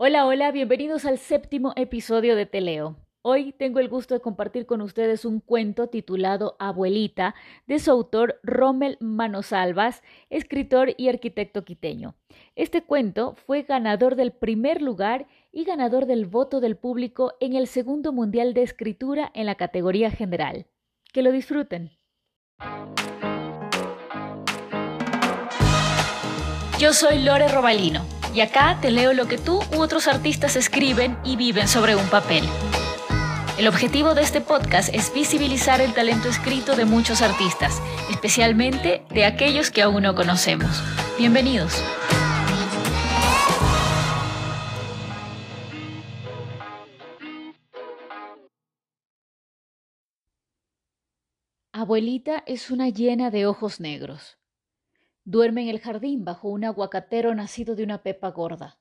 Hola, hola, bienvenidos al séptimo episodio de Teleo. Hoy tengo el gusto de compartir con ustedes un cuento titulado Abuelita de su autor Rommel Manosalvas, escritor y arquitecto quiteño. Este cuento fue ganador del primer lugar y ganador del voto del público en el segundo Mundial de Escritura en la categoría general. Que lo disfruten. Yo soy Lore Robalino y acá te leo lo que tú u otros artistas escriben y viven sobre un papel. El objetivo de este podcast es visibilizar el talento escrito de muchos artistas, especialmente de aquellos que aún no conocemos. Bienvenidos. Abuelita es una llena de ojos negros. Duerme en el jardín bajo un aguacatero nacido de una pepa gorda.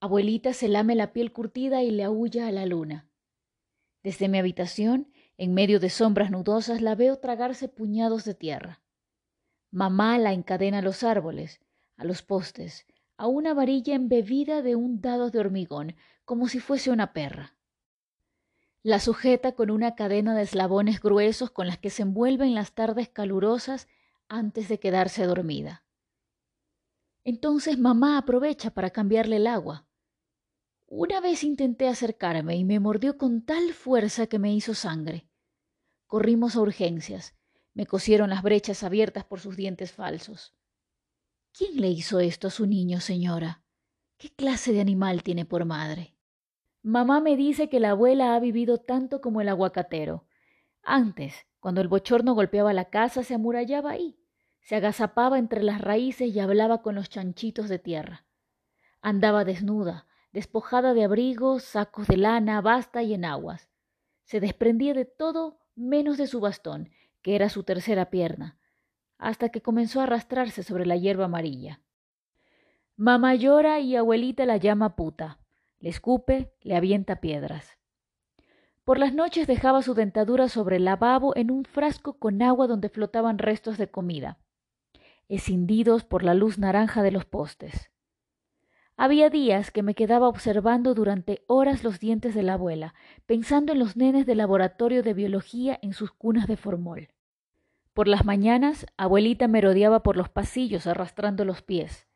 Abuelita se lame la piel curtida y le aúlla a la luna. Desde mi habitación, en medio de sombras nudosas, la veo tragarse puñados de tierra. Mamá la encadena a los árboles, a los postes, a una varilla embebida de un dado de hormigón, como si fuese una perra. La sujeta con una cadena de eslabones gruesos con las que se envuelve en las tardes calurosas antes de quedarse dormida. Entonces mamá aprovecha para cambiarle el agua. Una vez intenté acercarme y me mordió con tal fuerza que me hizo sangre. Corrimos a urgencias. Me cosieron las brechas abiertas por sus dientes falsos. ¿Quién le hizo esto a su niño, señora? ¿Qué clase de animal tiene por madre? Mamá me dice que la abuela ha vivido tanto como el aguacatero. Antes, cuando el bochorno golpeaba la casa, se amurallaba ahí, se agazapaba entre las raíces y hablaba con los chanchitos de tierra. Andaba desnuda, despojada de abrigos, sacos de lana, basta y enaguas. Se desprendía de todo menos de su bastón, que era su tercera pierna, hasta que comenzó a arrastrarse sobre la hierba amarilla. Mamá llora y abuelita la llama puta, le escupe, le avienta piedras. Por las noches dejaba su dentadura sobre el lavabo en un frasco con agua donde flotaban restos de comida, escindidos por la luz naranja de los postes. Había días que me quedaba observando durante horas los dientes de la abuela, pensando en los nenes del laboratorio de biología en sus cunas de formol. Por las mañanas, abuelita merodeaba por los pasillos arrastrando los pies.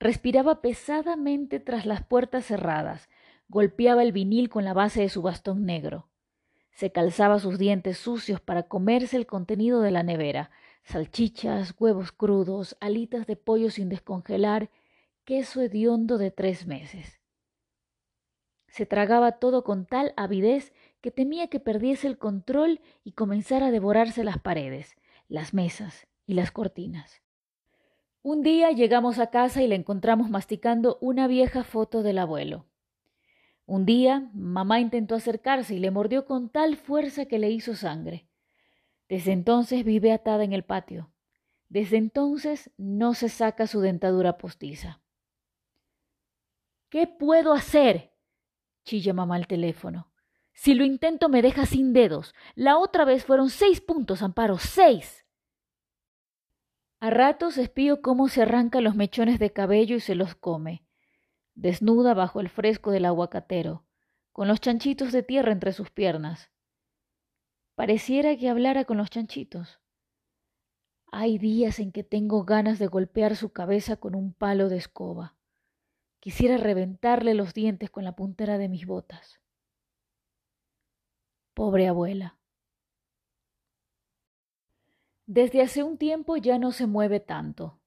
Respiraba pesadamente tras las puertas cerradas, golpeaba el vinil con la base de su bastón negro. Se calzaba sus dientes sucios para comerse el contenido de la nevera, salchichas, huevos crudos, alitas de pollo sin descongelar, queso hediondo de tres meses. Se tragaba todo con tal avidez que temía que perdiese el control y comenzara a devorarse las paredes, las mesas y las cortinas. Un día llegamos a casa y la encontramos masticando una vieja foto del abuelo. Un día, mamá intentó acercarse y le mordió con tal fuerza que le hizo sangre. Desde entonces vive atada en el patio. Desde entonces no se saca su dentadura postiza. ¿Qué puedo hacer? chilla mamá al teléfono. Si lo intento me deja sin dedos. La otra vez fueron seis puntos, Amparo, seis. A ratos espío cómo se arranca los mechones de cabello y se los come desnuda bajo el fresco del aguacatero, con los chanchitos de tierra entre sus piernas. Pareciera que hablara con los chanchitos. Hay días en que tengo ganas de golpear su cabeza con un palo de escoba. Quisiera reventarle los dientes con la puntera de mis botas. Pobre abuela. Desde hace un tiempo ya no se mueve tanto.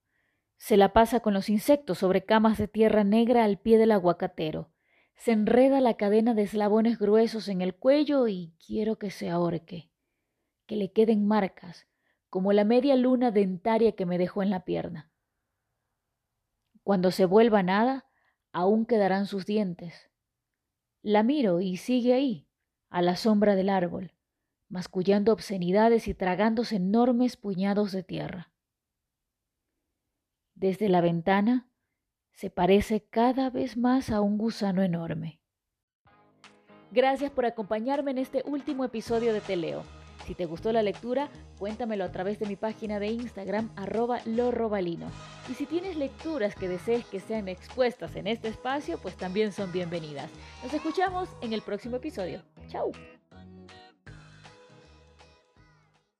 Se la pasa con los insectos sobre camas de tierra negra al pie del aguacatero. Se enreda la cadena de eslabones gruesos en el cuello y quiero que se ahorque, que le queden marcas, como la media luna dentaria que me dejó en la pierna. Cuando se vuelva nada, aún quedarán sus dientes. La miro y sigue ahí, a la sombra del árbol, mascullando obscenidades y tragándose enormes puñados de tierra. Desde la ventana se parece cada vez más a un gusano enorme. Gracias por acompañarme en este último episodio de Teleo. Si te gustó la lectura, cuéntamelo a través de mi página de Instagram arroba lorobalino. Y si tienes lecturas que desees que sean expuestas en este espacio, pues también son bienvenidas. Nos escuchamos en el próximo episodio. ¡Chao!